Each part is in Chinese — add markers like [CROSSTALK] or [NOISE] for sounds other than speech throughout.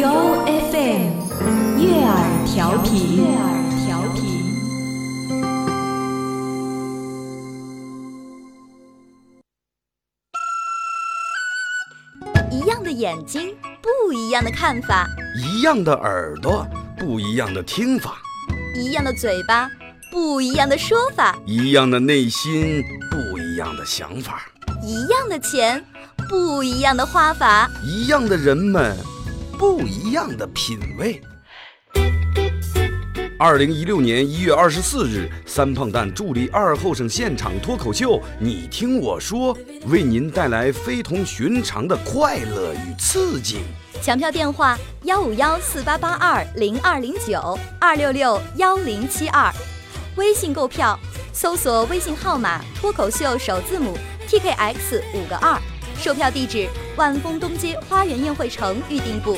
由 FM 悦耳调频，悦耳调频。一样的眼睛，不一样的看法；一样的耳朵，不一样的听法；一样的嘴巴，不一样的说法；一样的内心，不一样的想法；一样的钱，不一样的花法；一样的人们。不一样的品味。二零一六年一月二十四日，三胖蛋助力二后生现场脱口秀，你听我说，为您带来非同寻常的快乐与刺激。抢票电话：幺五幺四八八二零二零九二六六幺零七二。微信购票，搜索微信号码脱口秀首字母 T K X 五个二。售票地址：万丰东街花园宴会城预订部。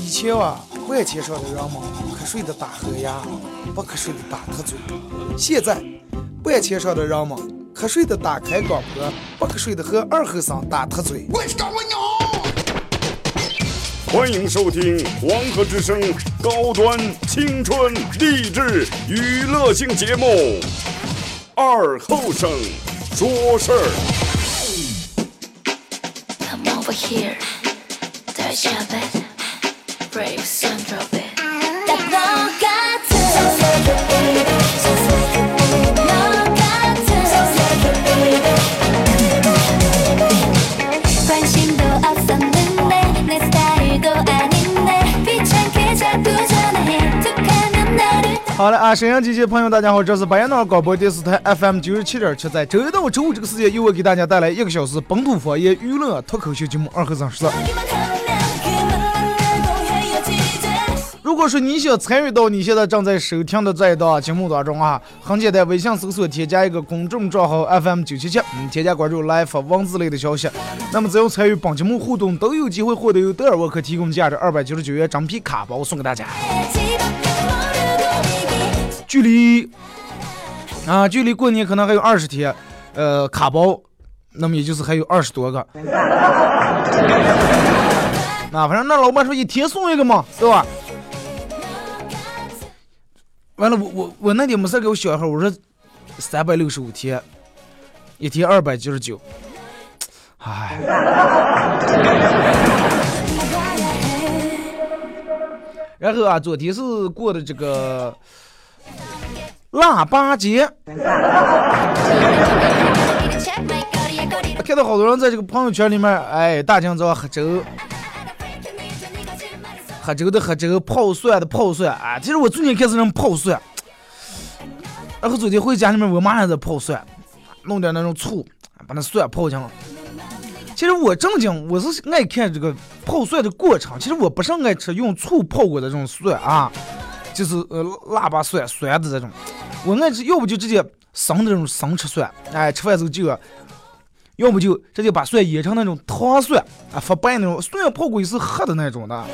以前啊，万千上的人们瞌睡的打呵呀，不瞌睡的打瞌嘴。现在，万千上的人们瞌睡的打开广播，不瞌睡的和二和尚打特嘴。我是张文鸟。欢迎收听《黄河之声》高端青春励志娱乐性节目《二后生说事儿》。好了啊，沈阳机器朋友，大家好，这是白彦淖尔广播电视台 FM 九十七点七，在周一到周五这个时间，又会给大家带来一个小时本土方言娱乐脱口秀节目《二和尚说》。如果说你想参与到你现在正在收听的这一档节目当中啊，很简单，微信搜索添加一个公众账号 FM 九七七，嗯，添加关注来发文字类的消息。那么只要参与本节目互动，都有机会获得由德尔沃克提供价值二百九十九元真皮卡包送给大家。距离啊，距离过年可能还有二十天，呃，卡包，那么也就是还有二十多个。[LAUGHS] 那反正那老板说一天送一个嘛，对吧？完了，我我我那天没事给我小孩，我说三百六十五天，一天二百九十九，唉。[LAUGHS] 然后啊，昨天是过的这个。腊八节，[LAUGHS] 看到好多人在这个朋友圈里面，哎，大清早喝粥，喝粥的喝粥，泡蒜的泡蒜，啊，其实我最近开始人泡蒜，然后昨天回家里面，我妈还在泡蒜，弄点那种醋，把那蒜泡进。其实我正经，我是爱看这个泡蒜的过程，其实我不是爱吃用醋泡过的这种蒜啊。就是呃，腊八蒜酸的这种，我爱吃，要不就直接生的那种生吃蒜，哎，吃饭时候就，要不就直接把蒜腌成那种糖蒜，啊，发白那种，蒜泡过也是黑的那种的。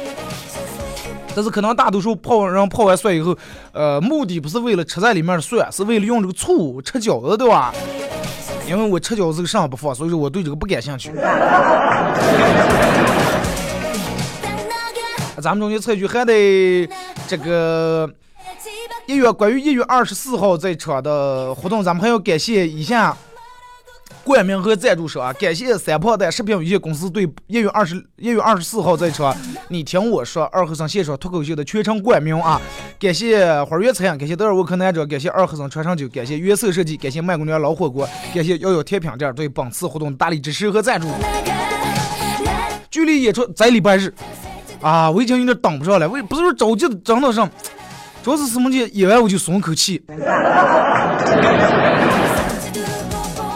但是可能大多数泡人泡完蒜以后，呃，目的不是为了吃在里面的蒜，是为了用这个醋吃饺子，对吧？因为我吃饺子个上不放，所以说我对这个不感兴趣。[LAUGHS] 咱们中间采取还得这个一月关于一月二十四号这场的活动，咱们还要感谢以下冠名和赞助商啊！感谢三炮蛋食品有限公司对一月二十一月二十四号这场你听我说二合生现场脱口秀的全程冠名啊！感谢花园餐，感谢德尔沃克男装，感谢二合生传承酒，感谢原色设计，感谢麦姑娘老火锅，感谢幺幺甜品店对本次活动大力支持和赞助。距离演出在礼拜日。啊，我已经有点等不上了，我也不是说着急的等到上，主要是什么呢？演完我就松口气。[LAUGHS]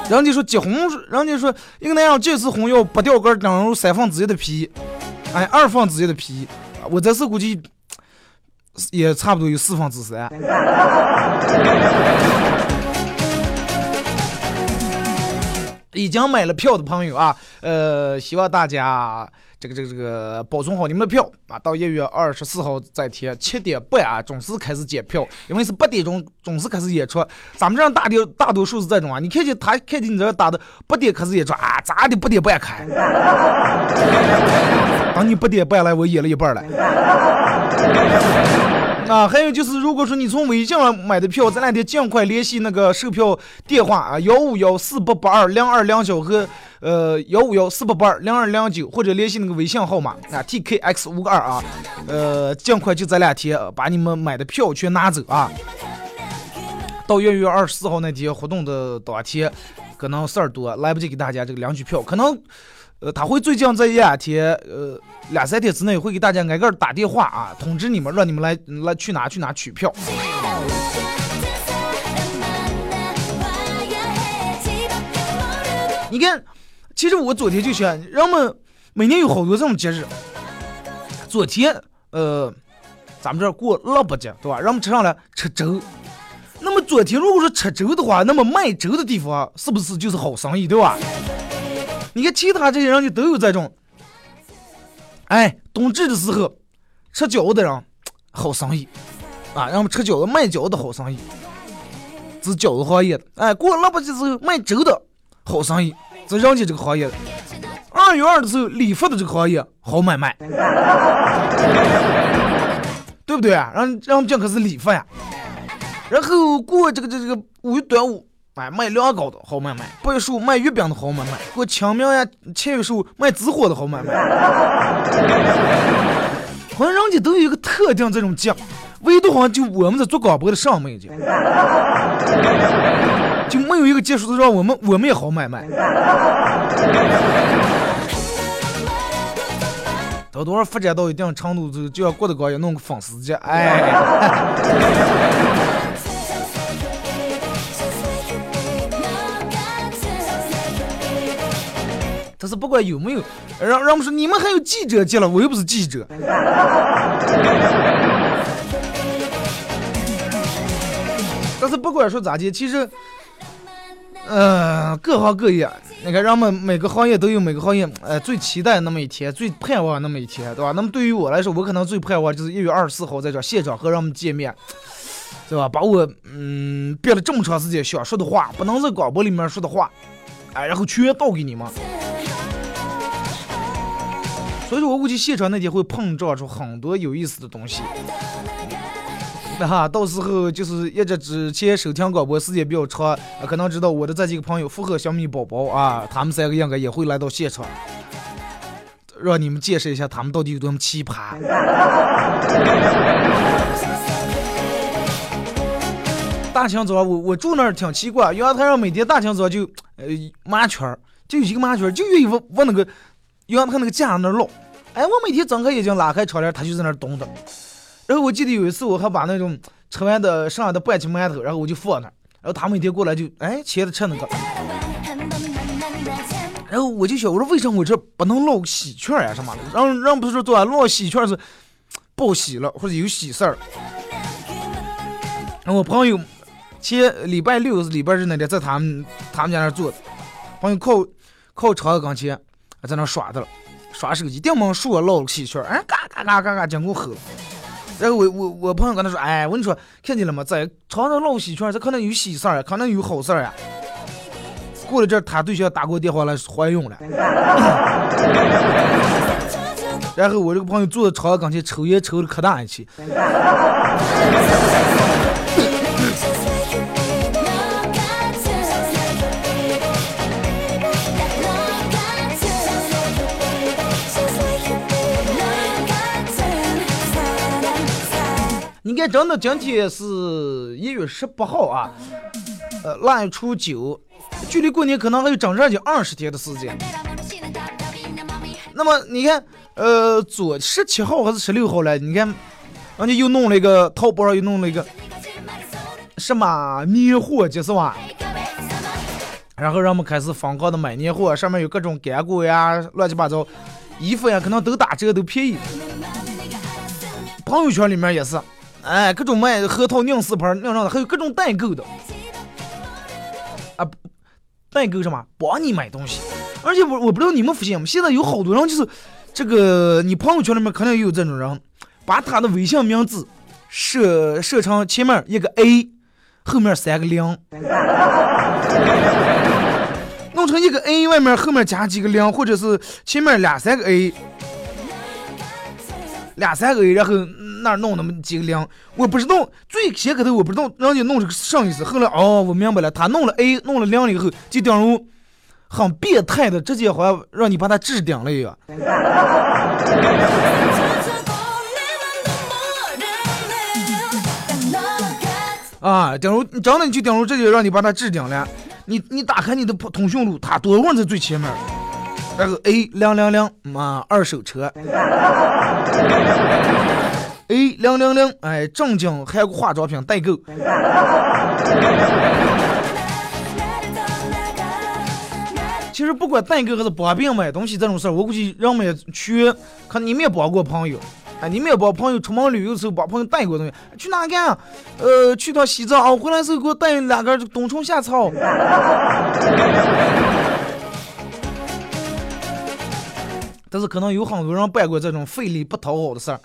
人家说结婚，人家说一个男人这次婚要不掉根，等于三分之一的皮，哎，二分之一的皮，我这次估计也差不多有四分之三。已经买了票的朋友啊，呃，希望大家这个这个这个保存好你们的票啊，到一月二十四号这天七点半啊准时开始检票，因为是八点钟准时开始演出。咱们这样大的大多数是这种啊，你看见他看见你这打的八点开始演出啊，咋的八点半开？[LAUGHS] 等你八点半来，我演了一半了。啊，还有就是，如果说你从微信上买的票，咱俩得尽快联系那个售票电话啊，幺五幺四八八二零二两九和呃幺五幺四八八二零二两九，或者联系那个微信号码啊 T K X 五个二啊，呃，尽快就这两天把你们买的票全拿走啊。到月月二十四号那天活动的当天，可能事儿多，来不及给大家这个领取票，可能。呃，他会最近这一两天，呃，两三天之内会给大家挨个打电话啊，通知你们，让你们来来去哪去哪取票。你看，其实我昨天就想，人们每年有好多这种节日。昨天，呃，咱们这儿过腊八节，对吧？人们吃上了吃粥。那么昨天如果说吃粥的话，那么卖粥的地方是不是就是好生意，对吧？你看其他这些人就都有这种，哎，冬至的时候吃饺子的人好生意啊，让我们吃饺子卖饺子的好生意，是饺子行业的。哎，过腊八节时候卖粥的好生意，是人家这个行业。二月二的时候理发的这个行业好买卖，对不对啊？让让我们讲可是理发呀。然后过这个这这个五一端午。哎，卖凉糕的好买卖，八月十五卖月饼的好买卖，过清明呀，七月十五卖纸火的好买卖。好像人家都有一个特定这种节，唯独好像就我们这做广播的上没节，就没有一个节数是让我们我们也好买卖。到多少发展到一定程度，就就要郭德纲也弄个粉丝节，哎。但是不管有没有，让让我们说你们还有记者见了，我又不是记者。[LAUGHS] 但是不管说咋地，其实，呃，各行各业，你看，人们每个行业都有每个行业，呃，最期待那么一天，最盼望那么一天，对吧？那么对于我来说，我可能最盼望就是一月二十四号在这现场和人们见面，对吧？把我嗯憋了这么长时间想说的话，不能在广播里面说的话，哎，然后全倒给你们。所以说我估计现场那天会碰撞出很多有意思的东西，那哈，到时候就是一直之前收听广播时间比较长，可能知道我的这几个朋友附和小米宝宝啊，他们三个应该也会来到现场，让你们见识一下他们到底有多么奇葩。[LAUGHS] 大清早我我住那儿挺奇怪，阳台上每天大清早就呃麻雀，就一个麻雀就愿意往往那个。阳台那个架上那落，哎，我每天睁开眼睛拉开窗帘，它就在那动着。然后我记得有一次，我还把那种吃完的剩下的半斤馒头，然后我就放那，然后他每天过来就哎切着吃那个。然后我就想，我说为什么我这不能落喜鹊呀什么的？让让不是说做落喜鹊是报喜了或者有喜事儿。我朋友前礼拜六礼拜日那天在他们他们家那坐，朋友靠靠窗子跟前。在那耍的了，耍手机，电门树落了喜鹊，哎，嘎嘎嘎嘎嘎，经过吼。然后我我我朋友跟他说，哎，我跟你说，看见了吗？在床上落喜鹊，这可能有喜事儿可能有好事儿呀。过了这，他对象打过电话来怀孕了。然后我这个朋友坐在床跟前抽烟抽的可大一气。应该真的，今天是一月十八号啊，呃，腊月初九，距离过年可能还有整整就二十天的时间。那么你看，呃，昨十七号还是十六号来？你看，人家又弄了一个淘宝上又弄了一个什么年货节是吧？然后让我们开始疯狂的买年货，上面有各种干果呀、乱七八糟，衣服呀可能都打折都便宜。朋友圈里面也是，哎，各种卖核桃酿四盆酿上的，还有各种代购的，啊，代购什么帮你买东西，而且我我不知道你们发现吗？现在有好多人就是这个，你朋友圈里面肯定也有这种人，把他的微信名字设设成前面一个 A，后面三个零。弄成一个 A，外面后面加几个零，或者是前面俩三个 A，两三个 A，然后那儿弄那么几个零，我不知道最先开头我不知道人家弄这个什意思，后来哦我明白了，他弄了 A，弄了零以后，就等于很变态的，直接好像让你把他置顶了一样。啊，顶如你真的你就顶如直接让你把他置顶了。你你打开你的通讯录，他多问在最前面，然后 A 零零零嘛二手车，A 零零零哎正经韩国化妆品代购。其实不管代购还是帮别人买东西这种事儿，我估计人们也去，可你们也帮过朋友。哎，你们也帮朋友出门旅游的时候，帮朋友带过东西，去哪干？呃，去趟西藏啊，回来时候给我带两根冬虫夏草。但是可能有很多人办过这种费力不讨好的事儿，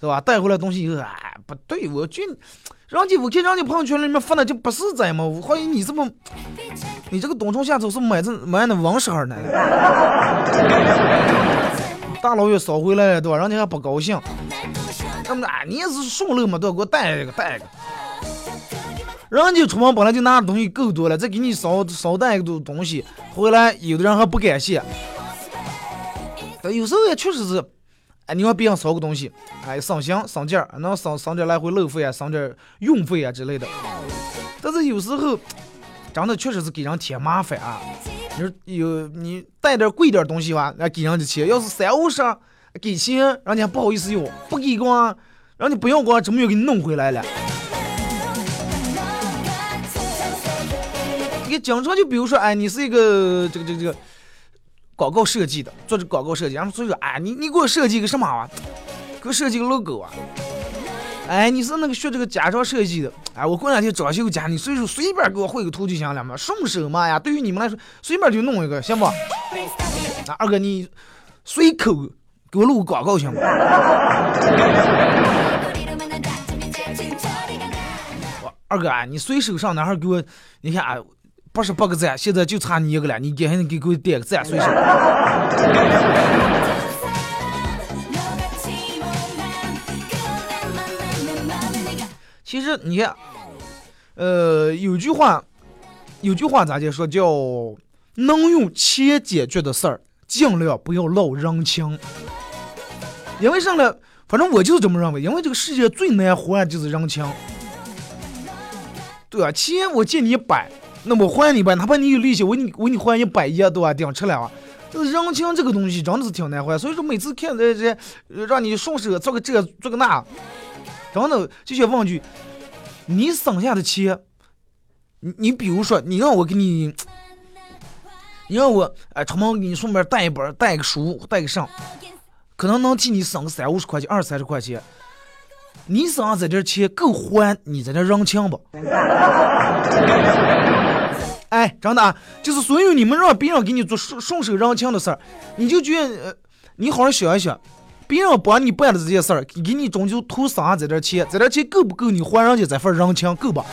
是吧？带回来东西以后，哎，不对，我就，人家我看人家朋友圈里面发的就不是真嘛，我怀疑你这么，你这个冬虫夏草是买这买那王色儿呢？大老远捎回来了，对吧？人家还不高兴。那么啊，你也是顺路嘛，都要给我带一个，带一个。人家出门本来就拿的东西够多了，再给你捎捎带一个东西回来，有的人还不感谢。有时候也确实是，哎，你让别人捎个东西，哎，省心省劲儿，能省省点来回路费啊，省点运费啊之类的。但是有时候，真的确实是给人添麻烦啊。你说有你带点贵点东西吧，那给人家钱；要是三五十给钱，人家不好意思要，不给光，人家不要光，怎么又给你弄回来了？你经常就比如说，哎，你是一个这个这个这个广告设计的，做这广告设计，然后所以说，哎，你你给我设计个什么啊？给我设计个 logo 啊？哎，你是那个学这个家装设计的，哎，我过两天装修家，你随手随便给我绘个图就行了嘛，顺手嘛呀。对于你们来说，随便就弄一个，行不？那二哥你随口给我录个广告行不？我？二哥啊，你随手上哪儿给我？你看啊，八十八个赞，现在就差你一个了，你赶紧给给我点个赞，随手。其实你，呃，有句话，有句话咋就说叫能用钱解决的事儿，尽量不要闹人情。因为上来？反正我就是这么认为，因为这个世界最难活的就是人情。对啊，钱我借你一百，那我还你吧，哪怕你有利息，我给你我给你还一百一，对吧？顶吃了啊。就是人情这个东西真的是挺难还，所以说每次看这这让你顺手做个这做个那。真的就想问句，你省下的钱，你你比如说，你让我给你，你让我哎出门给你顺便带一本带个书带个上，可能能替你省个三五十块钱二三十块钱。你省下这点钱够还你在这人情不？哎，真的啊，就是所有你们让别人给你做顺顺手人情的事儿，你就觉得呃，你好好想一想。别人帮你办的这些事儿，给你终究图啥这点钱，这点钱够不够你还人家这份人情？够吧？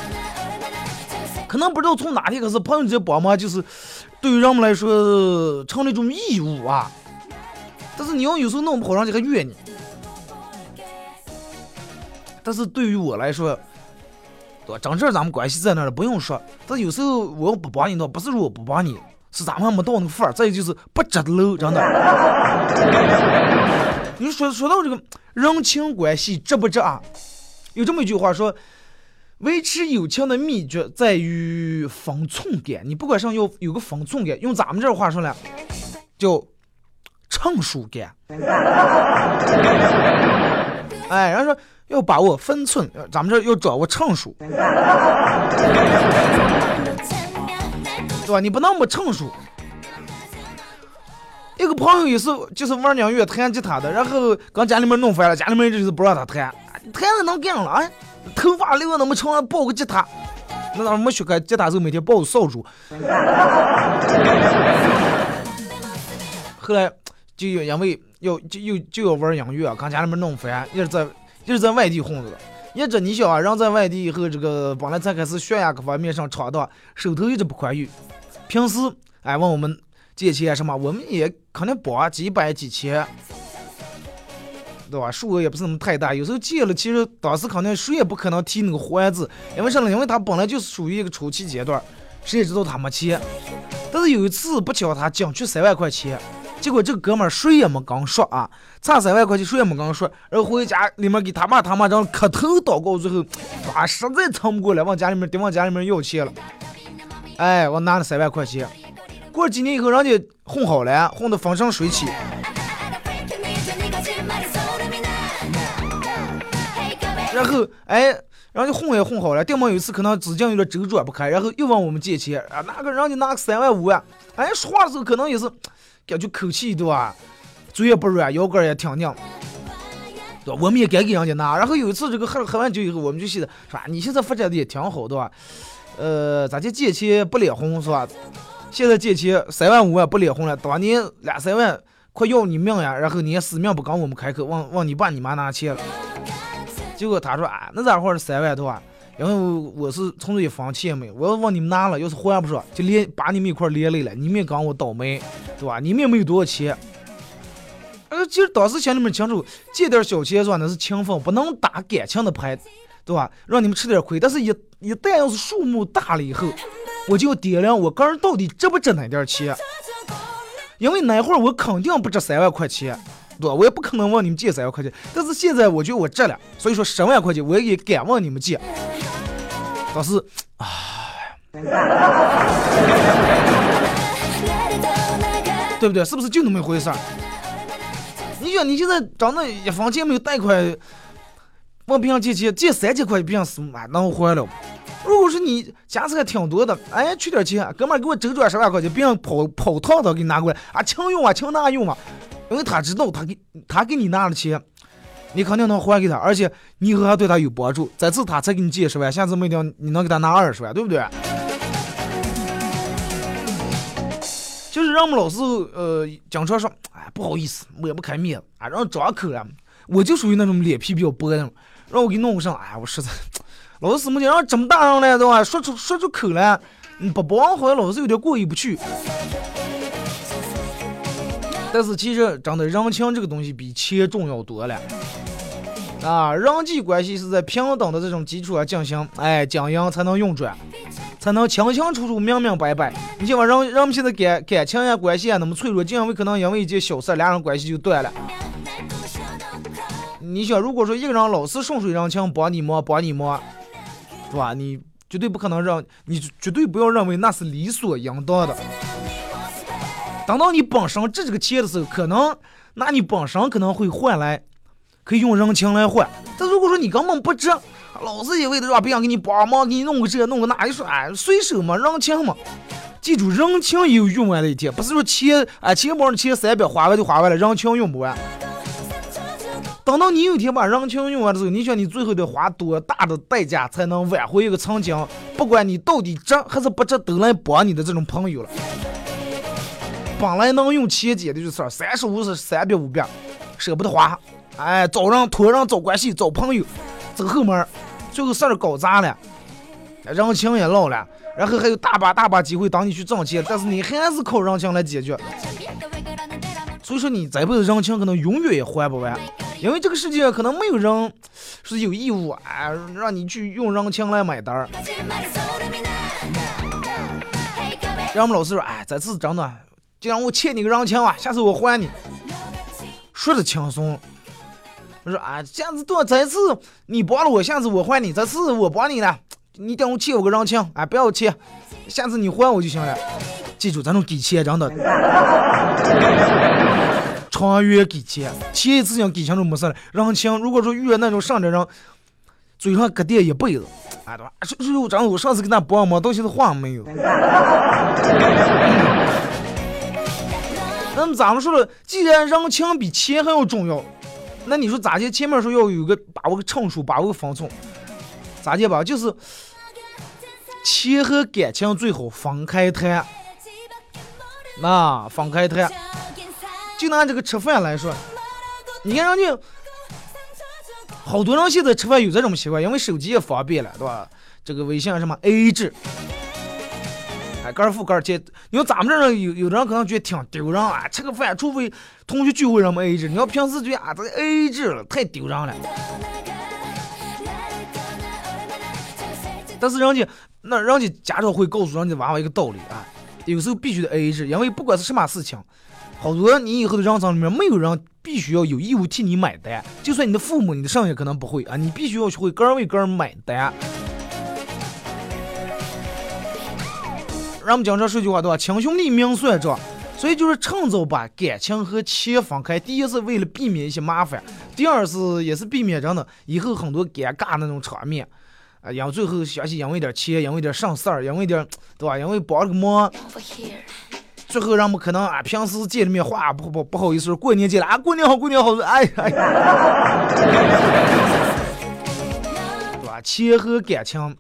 可能不知道从哪天开始，朋友之间帮忙就是对于人们来说成了一种义务啊。但是你要有时候弄不好，人家还怨你。但是对于我来说，对吧？真正咱们关系在那儿不用说。但有时候我要不帮你，倒，不是说我不帮你，是咱们还没到那个份儿。再有就是不值得喽，真的。[LAUGHS] 你说说到这个人情关系值不值啊？有这么一句话说，维持友情的秘诀在于分寸感。你不管上要有个分寸感，用咱们这话说来，叫成熟感。[LAUGHS] 哎，人家说要把握分寸，咱们这要掌握成熟。对吧？你不能么成熟。一个朋友也是，就是玩音乐、弹吉他的，然后刚家里面弄翻了，家里面就是不让他弹，弹的能干了，哎，头发留那么长，抱个吉他，那咋没学开吉他时候每天抱个扫帚。后来就因为要就又就要玩音乐，刚家里面弄翻，一直在就是在外地混着了。一直你想啊，人在外地以后，这个本来才开始学呀，各方面上闯荡，手头一直不宽裕，平时哎问我们。借钱什么，我们也肯定帮几百几千，对吧？数额也不是那么太大。有时候借了，其实当时肯定谁也不可能提那个还字，因为什么？因为他本来就是属于一个初期阶段，谁也知道他没钱。但是有一次不巧，他进去三万块钱，结果这个哥们儿谁也没跟说啊，差三万块钱谁也没跟说，然后回家里面给他妈他妈这样磕头祷告，最后啊实在撑不过来，往家里面得往家里面要钱了。哎，我拿了三万块钱。过几年以后，人家混好了，混得风生水起。然后，哎，人家混也混好了。顶么有一次可能资金有点周转不开，然后又问我们借钱啊，那个人家拿个三万五万。哎，说话的时候可能也是感觉口气对吧，嘴也不软，腰杆也挺硬，对吧？我们也该给人家拿。然后有一次这个喝喝完酒以后，我们就寻思，是吧？你现在发展的也挺好，对吧？呃，咱就借钱不脸红，是吧？现在借钱三万五万不脸红了，当年两三万快要你命呀，然后你也死命不跟我们开口，往往你爸你妈拿钱了。结果他说啊，那咋会是三万多啊？因为我是从这一分钱没有，我要往你们拿了，要是还不上，就连把你们一块连累了，你们也跟我倒霉，对吧？你们也没有多少钱。呃，其实当时心里面清楚，借点小钱吧？那是情分，不能打感情的牌，对吧？让你们吃点亏。但是，一一旦要是数目大了以后，我就要掂量我个人到底值不值那点钱，因为那会儿我肯定不值三万块钱，对吧？我也不可能问你们借三万块钱。但是现在我觉得我值了，所以说十万块钱我也敢问你们借。但是，唉，[LAUGHS] 对不对？是不是就那么一回事儿？你想你现在找那一分钱没有贷款，问别人借钱，借三千块别人是嘛能还了？如果说你家产挺多的，哎，取点钱，哥们儿给我周转十万块钱，别人跑跑趟的给你拿过来，啊，请用啊，请拿用啊，因为他知道他给他给你拿了钱，你肯定能还给他，而且你以后还对他有帮助。这次他才给你借十万，下次没定你能给他拿二十万，对不对？就是让我们老师呃经常说，哎，不好意思，抹不开面子啊，让张口了，我就属于那种脸皮比较薄的，让我给弄上，哎呀，我实在。老师，么讲，让这么大人了，对吧？说出说出口了，不帮好像老师有点过意不去。但是其实真的人情这个东西比钱重要多了啊！人际关系是在平等的这种基础上进行，哎，经营才能运转，才能清清楚楚、明明白白。你像人人们现在感感情呀、关系呀那么脆弱，就因为可能因为一件小事，俩人关系就断了。你想，如果说一个人老是顺水人情，帮你忙，帮你忙。是吧？你绝对不可能让你绝对不要认为那是理所应当的。等到你本身值这个钱的时候，可能那你本身可能会换来，可以用人情来换。但如果说你根本不值，老是一味的让别人给你帮忙，给你弄个这弄个那，你说哎，随手嘛，人情嘛。记住，人情也有用完的一天，不是说钱哎钱包里钱三百花完就花完了，人情用不完。等到你有一天把人情用完的时候，你想你最后得花多大的代价才能挽回一个曾经不管你到底值还是不值都来帮你的这种朋友了？本来能用钱解决的事儿，三十五是、三百五百，舍不得花，哎，找人托人找关系找朋友，走后门，最后事儿搞砸了，人情也落了，然后还有大把大把机会等你去挣钱，但是你还是靠人情来解决。所以说你这辈子人情可能永远也还不完。因为这个世界可能没有人是有义务啊，让你去用人情来买单儿。让我们老师说，哎，这次真的，就让我欠你个人情吧，下次我还你。说的轻松。我说啊，下次多，这次你帮了我，下次我还你。这次我帮你了，你等我欠我个人情，哎，不要欠，下次你还我就行了。记住，咱种给钱真的。长远给钱，钱一次性给钱就没事了。人情如果说遇到那种上的人，嘴上搁垫一辈子，哎，对吧？是是有张我上次给他帮忙，到现在话没有。那么咱们说了，既然人情比钱还要重要，那你说咋的？前面说要有个把握个称数，把握个分寸，咋的吧？就是钱和感情最好分开谈。那分开谈，就拿这个吃饭来说，你看人家好多人现在吃饭有这种习惯，因为手机也方便了，对吧？这个微信什么 AA 制。哎，个儿付个儿结。你说咱们这儿有有的人可能觉得挺丢人啊，吃个饭，除非同学聚会人们 A 制。你要平时觉得啊，这 A A 制了太丢人了。但是人家那人家家长会告诉人家娃娃一个道理啊，有时候必须得 A A 制，因为不管是什么事情，好多你以后的人生里面没有人必须要有义务替你买单，就算你的父母、你的上下可能不会啊，你必须要学会个人为个人买单。人们经常说句话，对吧？亲兄弟明算账，所以就是趁早把感情和钱分开。第一是为了避免一些麻烦，第二是也是避免真的以后很多尴尬那种场面。啊，因为最后想起因为点钱，因为点省事儿，因为点对吧？因为帮了个忙，最后人们可能啊，平时见了面话不不不好意思，过年见了啊，过年好，过年好，哎哎，对吧？钱和感情。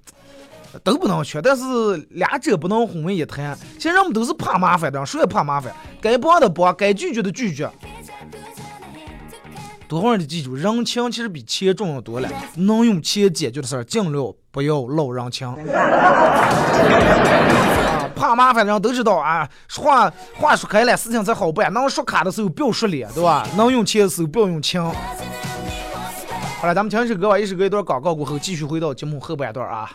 都不能缺，但是俩者不能混为一谈。其实人们都是怕麻烦的，谁也怕麻烦。该帮的帮，该拒绝的拒绝。多会儿得记住，人情其实比钱重要多了。能用钱解决的事儿，尽量不要捞人情。[LAUGHS] 啊怕麻烦的人都知道啊，说话话说开了，事情才好办。能说卡的时候不要说脸，对吧？能用钱的时候不要用情。好了，咱们听一首歌吧，一首歌一段广告过后，继续回到节目后半段啊。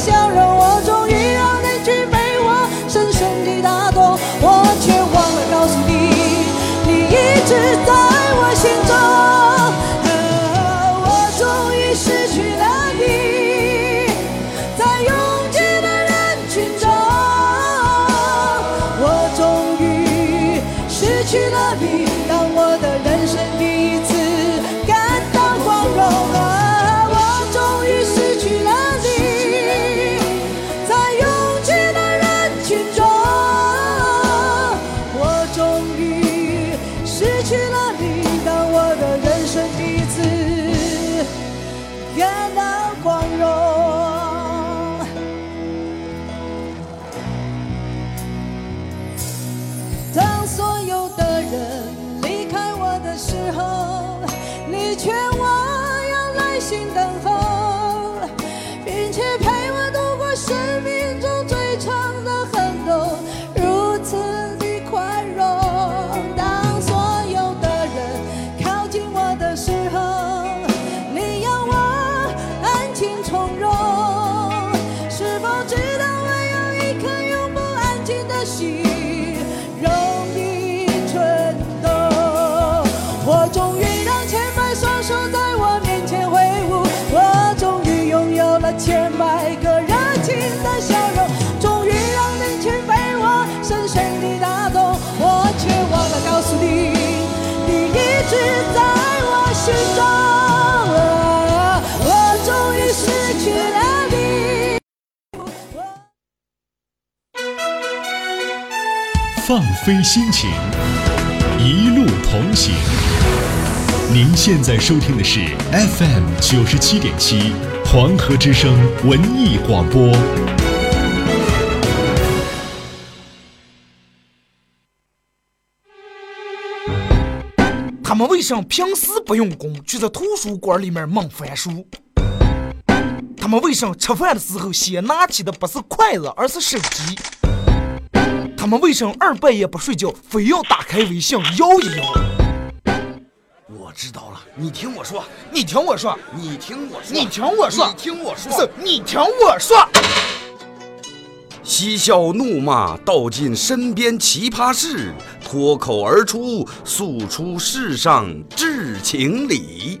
在飞心情，一路同行。您现在收听的是 FM 九十七点七黄河之声文艺广播。他们为什么平时不用功，却在图书馆里面猛翻书？他们为什么吃饭的时候先拿起的不是筷子，而是手机？他们为什么二半夜不睡觉，非要打开微信摇一摇？我知道了，你听我说，你听我说，你听我说，你听我说，你听我说，是你听我说。嬉笑怒骂，道尽身边奇葩事，脱口而出，诉出世上至情理。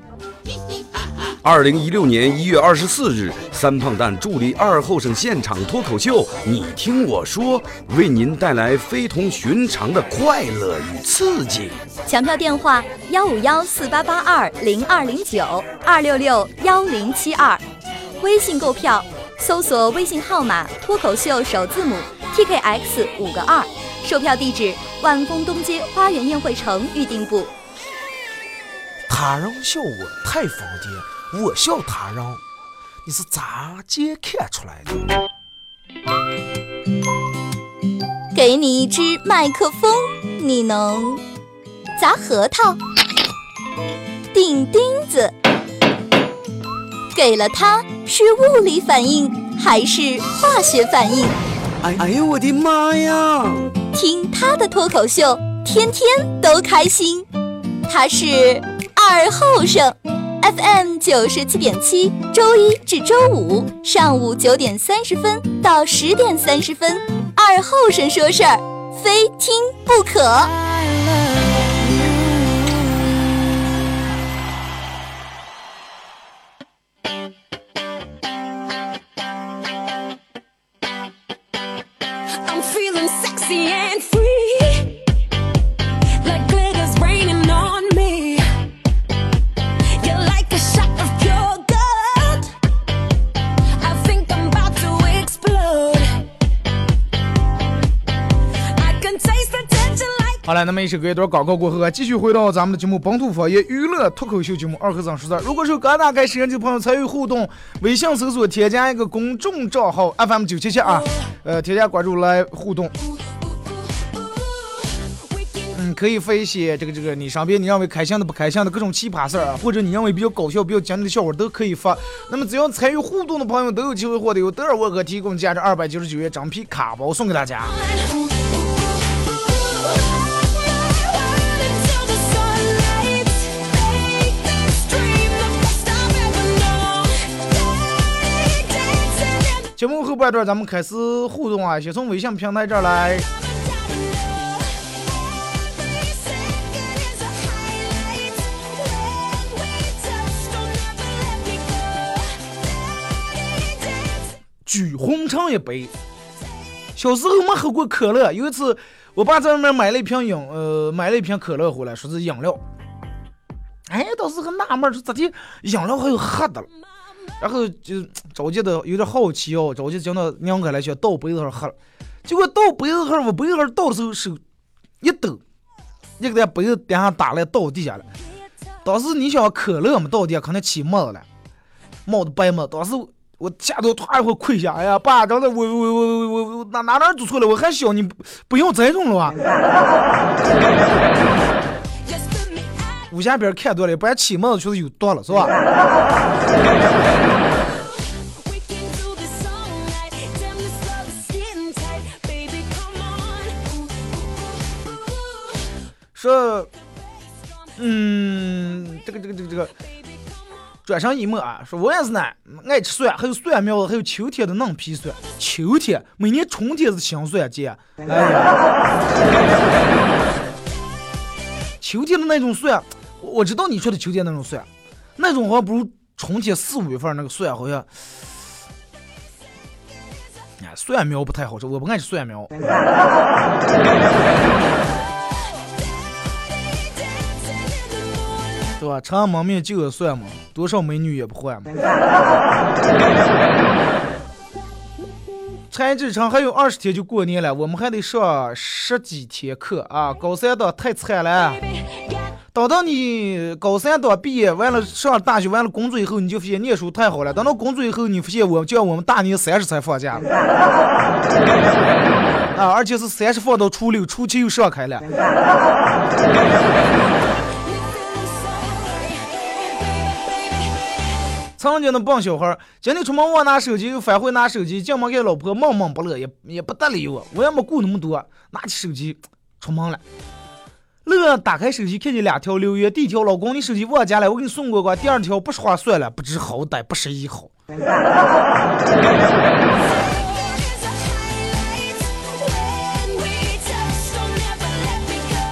二零一六年一月二十四日，三胖蛋助力二后生现场脱口秀，你听我说，为您带来非同寻常的快乐与刺激。抢票电话：幺五幺四八八二零二零九二六六幺零七二。微信购票，搜索微信号码“脱口秀”首字母 TKX 五个二。售票地址：万丰东街花园宴会城预订部。他人笑我太疯癫，我笑他人，你是咋接看出来的？给你一支麦克风，你能砸核桃、钉钉子。给了它，是物理反应还是化学反应？哎哎呦我的妈呀！听他的脱口秀，天天都开心。他是二后生，FM 九十七点七，周一至周五上午九点三十分到十点三十分，二后生说事儿，非听不可。好了，那么一首歌一段广告过后啊，继续回到咱们的节目《本土方言娱乐脱口秀节目二和尚说事儿》。如果是刚打开摄像机的朋友参与互动，微信搜索添加一个公众账号 FM 九七七啊，呃，添加关注来互动。嗯，可以发一些这个这个你身边你认为开心的不开心的各种奇葩事儿啊，或者你认为比较搞笑、比较经典的笑话都可以发。那么只要参与互动的朋友都有机会获得由德尔沃克提供价值二百九十九元整皮卡包送给大家。半段咱们开始互动啊，先从微信平台这儿来。举红尘一杯。小时候没喝过可乐，有一次我爸在外面买了一瓶饮，呃，买了一瓶可乐回来，说是饮料。哎，当时很纳闷，说咋的饮料还有喝的了？然后就着急的有点好奇哦，着急将它拧开来去倒杯子上喝。结果倒杯子上我杯子上倒的时候手一抖，一个在杯子底下打了倒地下了。当时你想可乐嘛倒地下肯定起沫子了，冒的白沫。当时我吓得突然会跪下，哎呀爸，真的我我我我我哪哪哪做错了？我还小，你不不用这种了吧？武侠片看多了，不然起沫子确实有毒了，是吧？说，嗯，这个这个这个这个，转身一摸啊，说我也是呢，爱吃蒜，还有蒜苗子，还有秋天的嫩皮蒜。秋天，每年春天是新蒜节，哎呀，秋天的那种蒜，我知道你说的秋天那种蒜，那种好像不如春天四五月份那个蒜好像。哎，蒜苗不太好吃，我不爱吃蒜苗。对吧？尝焖面就有蒜嘛，多少美女也不换嘛。柴志成还有二十天就过年了，我们还得上十几天课啊！高三的太惨了。等到你高三到毕业完了，上大学完了，工作以后，你就发现念书太好了。等到工作以后，你发现我叫我们大年三十才放假 [LAUGHS] 啊，而且是三十放到初六，初七又上开了。曾经的笨小孩儿，今天出门忘拿手机，又返回拿手机，进门给老婆闷闷不乐，也也不搭理我。我也没顾那么多，拿起手机出门了。乐打开手机，看见两条留言，第一条：老公，你手机忘家了，我给你送过过。第二条：不说话算了，不知好歹，不识一好。[LAUGHS]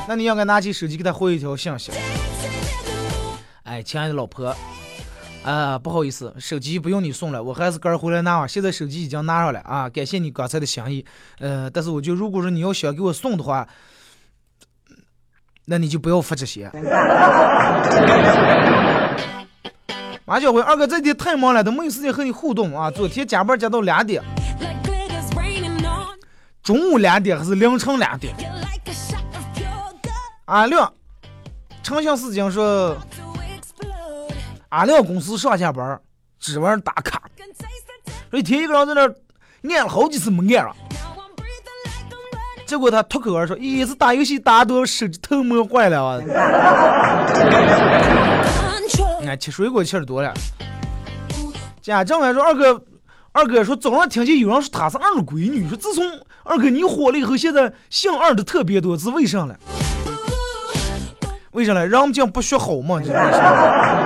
那你应该拿起手机给他回一条信息。哎，亲爱的老婆，啊，不好意思，手机不用你送了，我还是个人回来拿吧。现在手机已经拿上了啊，感谢你刚才的心意。呃，但是我就如果说你要想给我送的话，那你就不要发这些。[LAUGHS] 马小辉，二哥这天太忙了，都没有时间和你互动啊。昨天加班加到两点，中午两点还是凌晨两点？阿亮，长相事情说，阿亮公司上下班只玩打卡，这一天一个人在那儿按了好几次没按了。结果他脱口而出：“一是打游戏打多，手指头磨坏了啊！” [LAUGHS] 哎，吃水果吃的多了。家政还说：“二哥，二哥说早上听见有人说他是二闺女，说自从二哥你火了以后，现在姓二的特别多，是为啥了？为啥了？人家不学好嘛？这为啥？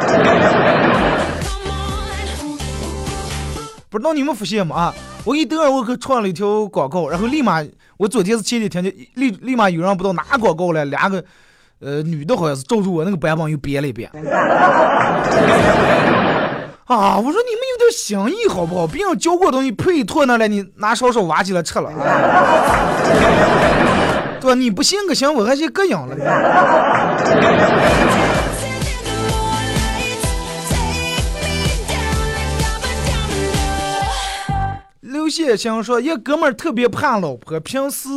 不知道 [LAUGHS] 你们发现吗？啊，我给德尔沃克创了一条广告，然后立马，我昨天是前几天就立立马有人不知道哪广告了，两个呃女的好像是照着我那个版本又编了一遍。[LAUGHS] 啊！我说你们有点心意好不好？别人教过东西配托那了，你拿勺勺挖起来吃了，[LAUGHS] 对吧？你不信个行，我还先膈应了。[LAUGHS] 谢香说，一哥们儿特别怕老婆，平时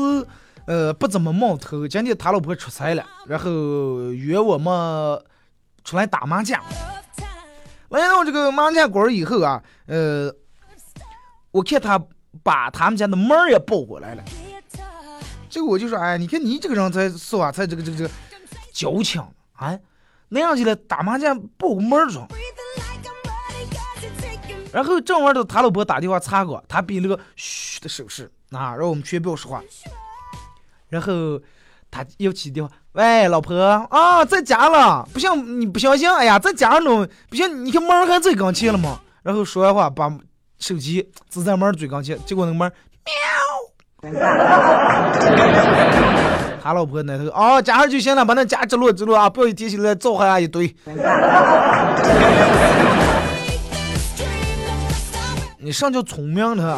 呃不怎么冒头。今天他老婆出差了，然后约我们出来打麻将。来到这个麻将馆以后啊，呃，我看他把他们家的门儿也抱过来了。这个我就说，哎，你看你这个人才是吧？才这个这个这个矫情啊！那样起来打麻将抱门儿上。然后正玩的他老婆打电话查过，他比那个嘘的手势啊，让我们全不要说话。然后他又起电话，喂，老婆啊，在家了，不行，你不相信？哎呀，在家呢，不行，你看门还在跟前了吗？然后说完话，把手机支在门最跟前，结果那个门喵，[LAUGHS] 他老婆那头啊，加上就行了，把那家直落直落啊，不要一提起来造下一堆。你上叫聪明的。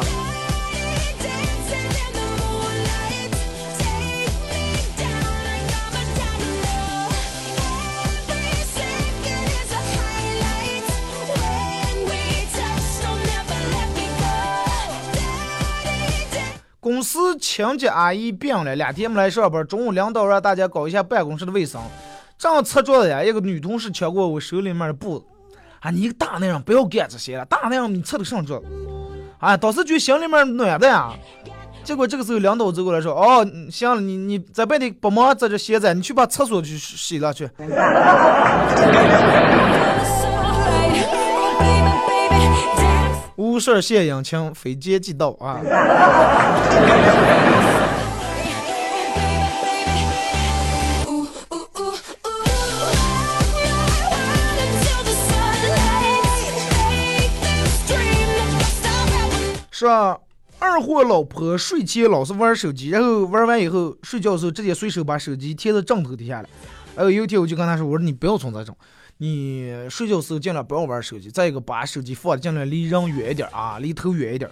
公司清洁阿姨病了，两天没来上班。中午领导让大家搞一下办公室的卫生，正擦桌子呀，一个女同事抢过我手里面的布子。啊，你一个大男人不要干这些了，大男人你吃的上桌。啊，当时就心里面暖的呀。结果这个时候领导走过来说：“哦，行了，你你在外地帮忙在这歇着，你去把厕所去洗了去。[LAUGHS] ”无事献殷勤，非奸即盗啊！说二货老婆睡前老是玩手机，然后玩完以后睡觉的时候直接随手把手机贴在枕头底下了。然后有一天我就跟他说：“我说你不要从这种，你睡觉时候尽量不要玩手机。再一个，把手机放尽量离人远一点啊，离头远一点，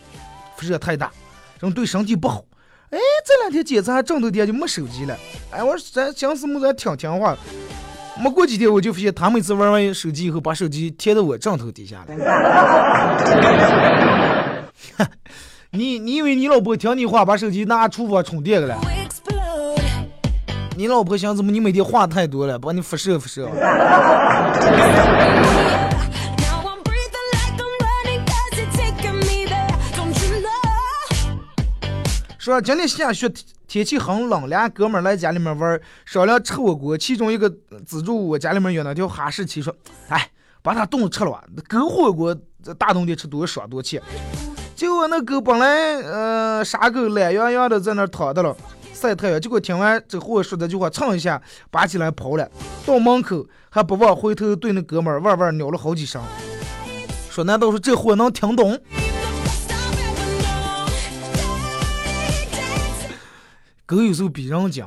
辐射太大，这种对身体不好。”哎，这两天检查枕头底下就没手机了。哎，我说咱相思木咱挺听话。没过几天我就发现他每次玩完手机以后，把手机贴在我枕头底下了。[LAUGHS] 你你以为你老婆听你话，把手机拿厨房充电去了？你老婆想怎么？你每天话太多了，把你辐射辐射。[LAUGHS] 说今天下雪，天天气很冷，俩哥们儿来家里面玩儿，商量吃火锅。其中一个呃资助我家里面有那条哈士奇，说：“哎，把它冻吃了吧，狗火锅这大冬天吃多爽多气。”结果那狗本来呃傻狗懒洋洋的在那躺着了，晒太阳。结果听完这货说这句话，蹭一下拔起来跑了，到门口还不忘回头对那哥们儿哇哇鸟了好几声，说难道说这货能听懂？狗有时候比人讲。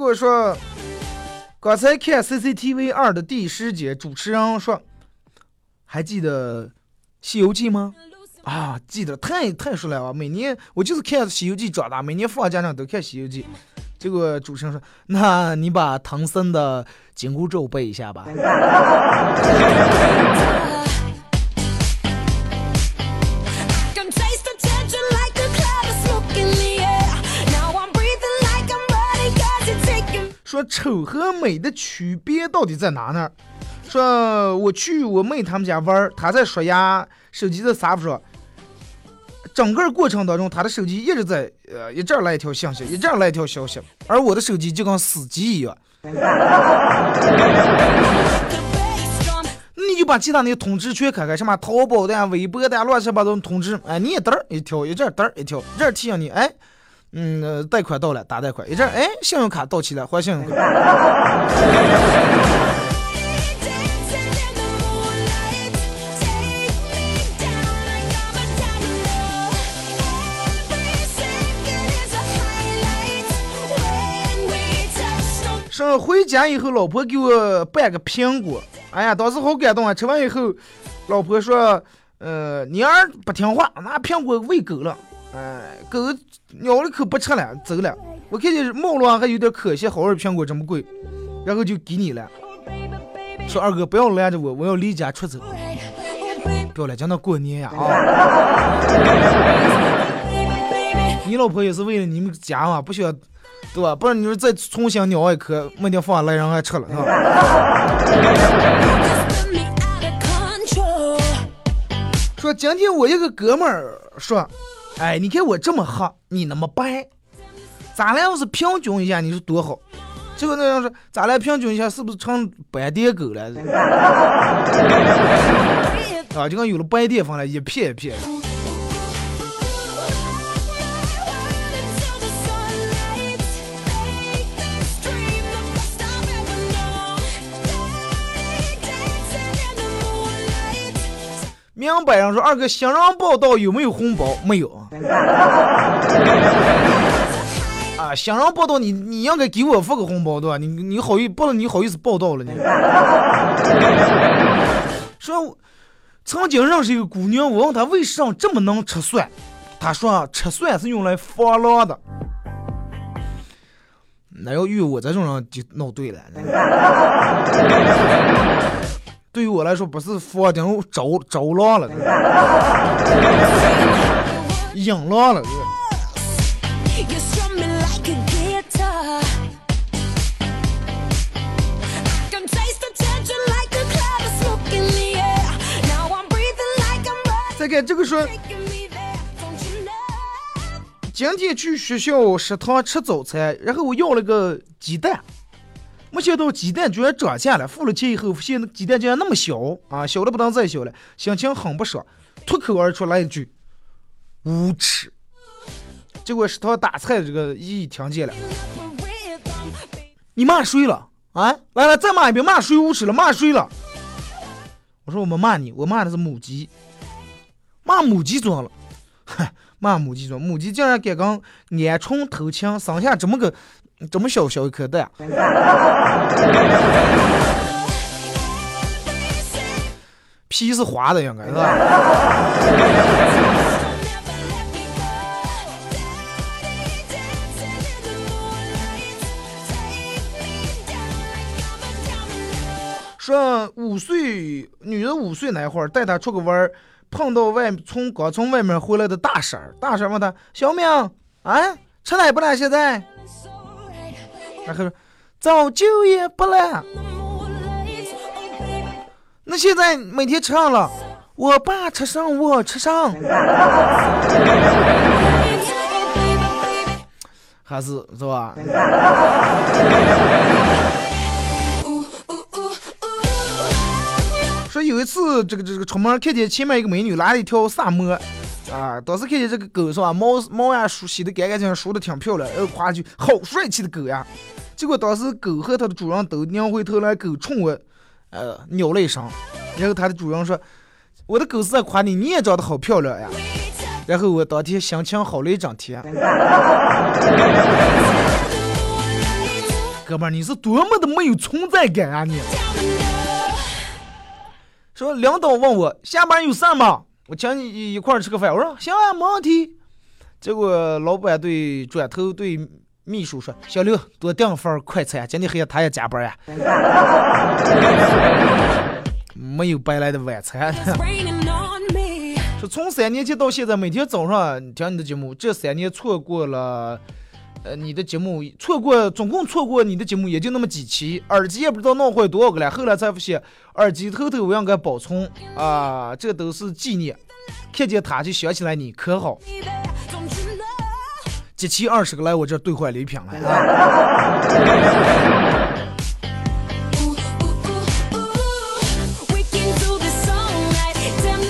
果说，刚才看 CCTV 二的第十节，主持人说，还记得《西游记》吗？啊，记得太太熟了啊！每年我就是看《西游记》长大，每年放假上都看《西游记》。结果主持人说：“那你把唐僧的紧箍咒背一下吧。[LAUGHS] 说丑和美的区别到底在哪呢？说我去我妹他们家玩儿，她在刷牙，手机在沙发上。整个过程当中，她的手机一直在呃一阵来一条信息，一阵来一条消息，而我的手机就跟死机一样。你就把其他那些通知全开开，什么淘宝的呀、微博的呀、乱七八糟的通知，哎，你一嘚儿一条，一阵儿嘚儿一条，这提醒你，哎，嗯，贷款到了，打贷款，一阵，哎，信用卡到期了，还信用卡。上回家以后，老婆给我掰个苹果，哎呀，当时好感动啊！吃完以后，老婆说：“呃，你儿不听话，拿苹果喂狗了。”哎，狗。咬了口不吃了，走了。我看见毛了还有点可惜，好好苹果这么贵，然后就给你了。说二哥不要拦着我，我要离家出走。不要来，讲到过年呀啊！你老婆也是为了你们家嘛，不需要，对吧？不然你说再重新咬一颗，没地放来人还吃了，是吧？说今天我一个哥们儿说，哎，你看我这么黑，你那么白，咱俩要是平均一下，你说多好？结果那人说，咱俩平均一下，是不是成白点狗了？[LAUGHS] 啊，就跟有了白癜风了，一片一片的。明摆上说，二哥新人报道有没有红包？没有 [LAUGHS] 啊。啊，新人报道你你应该给我发个红包对吧？你你好意不能你好意思报道了你。[LAUGHS] 说曾经认识一个姑娘，我问她为什么这么能吃蒜，她说啊吃蒜是用来防狼的。那要遇我这种人就闹对了。对于我来说，不是防这种招招狼了，引狼了。再看这个说?今天去学校食堂吃早餐，然后我要了个鸡蛋，没想到鸡蛋居然涨价了，付了钱以后，发现鸡蛋竟然那么小啊，小的不能再小了，心情很不爽，脱口而出来一句无耻。结果食堂打菜这个姨姨听见了，你骂谁了啊？来来，再骂一遍，骂谁无耻了？骂谁了？我说我没骂你，我骂的是母鸡，骂母鸡装了，嗨，骂母鸡装，母鸡竟然敢跟鹌鹑偷情，生下这么个这么小小一颗蛋？皮是滑的，应该是吧？说五岁女人五岁那会儿，带她出个弯儿，碰到外从刚从外面回来的大婶儿，大婶问她：“小明，啊，吃奶不奶？现在？”然后早就也不了。那现在每天吃上了，我爸吃上，我吃上，[LAUGHS] 还是是吧？说有一次，这个这个出门看见前面一个美女拉了一条萨摩，啊，当时看见这个狗是吧，毛毛呀梳洗的干干净净，梳的挺漂亮，然后夸句好帅气的狗呀。结果当时狗和它的主人都拧回头来，狗冲我，呃，鸟了一声，然后它的主人说，我的狗是在夸你，你也长得好漂亮呀。然后我当天心情好了一整天。哥们儿，你是多么的没有存在感啊你！说领导问我下班有事吗？我请你一块儿吃个饭。我说行啊，没问题。结果老板对转头对秘书说：“小刘，多订份快餐，今天黑夜他也加班呀。[LAUGHS] ”没有白来的晚餐。[LAUGHS] 说从三年前到现在，每天早上听你的节目，这三年错过了，呃，你的节目错过，总共错过你的节目也就那么几期，耳机也不知道弄坏多少个了。后来才发现，耳机偷偷我应该保存啊，这都是纪念。看见它就想起来你，可好？集齐二十个来我这兑换礼品了啊！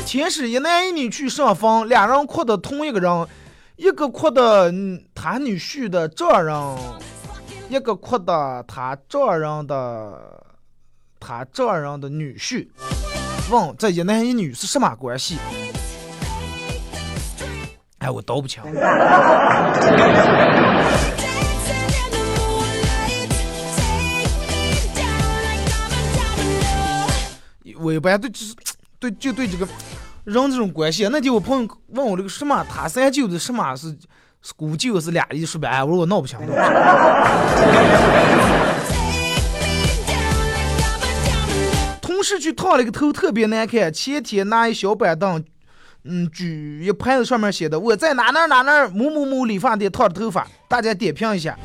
前是一男一女去上坟，俩人哭的同一个人，一个哭的他女婿的丈人，一个哭的他丈人的他丈人的女婿。问这一男一女是什么关系？哎，我道不清。我 [LAUGHS] 一般对就是对就对这个人这种关系，那天我朋友问我这个什么他三舅的什么是是姑舅是俩一说白，我说我闹不清。[LAUGHS] 同事去烫了个头特别难看，前天拿一小板凳，嗯，举一牌子上面写的我在哪哪哪哪某某某理发店烫的头发，大家点评一下。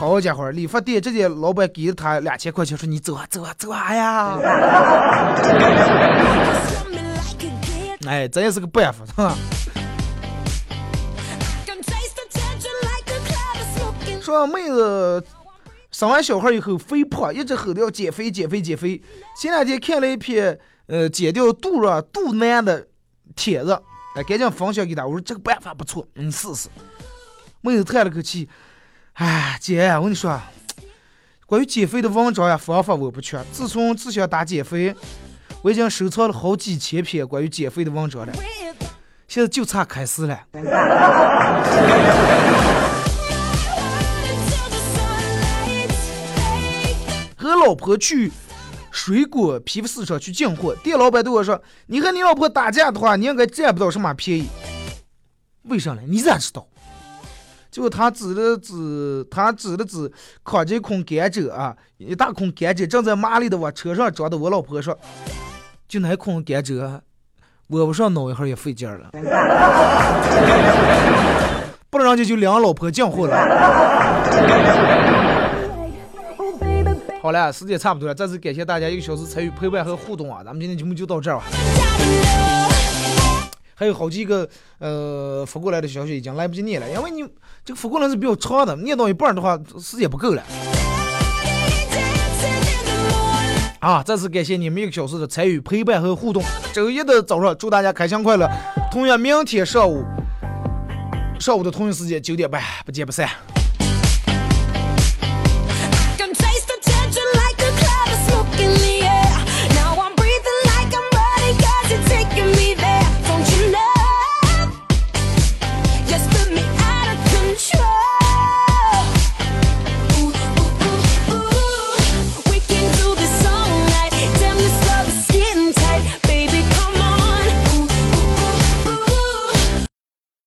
好家伙，理发店直接老板给了他两千块钱，说你走啊走啊走啊呀！[LAUGHS] 哎，这也是个办法，是吧？说妹子生完小孩以后肥胖，一直吼着要减肥减肥减肥。前两天看了一篇呃减掉肚肉肚腩的帖子，哎，赶紧分享给他，我说这个办法不错，你试试。妹子叹了口气。哎，姐，我跟你说，关于减肥的文章呀、方法我不缺。自从只想打减肥，我已经收藏了好几千篇关于减肥的文章了。现在就差开始了。和老婆去水果批发市场去进货，店老板对我说：“你和你老婆打架的话，你应该占不到什么便宜。为啥呢？你咋知道？”结果他指了指，他指了指扛着一捆甘蔗啊，一大捆甘蔗正在麻利的往车上装的。我老婆说：“就那捆甘蔗，我不上弄一下也费劲了。[LAUGHS] ”不能人家就领老婆进货了。好了，时间差不多了，再次感谢大家一个小时参与陪伴和互动啊！咱们今天节目就到这儿吧。还有好几个呃发过来的消息已经来不及念了，因为你这个发过来是比较长的，念到一半的话时间不够了。啊，再次感谢你们一个小时的参与、陪伴和互动。周一的早上，祝大家开心快乐。同样，明天上午上午的同一时间九点半，不见不散。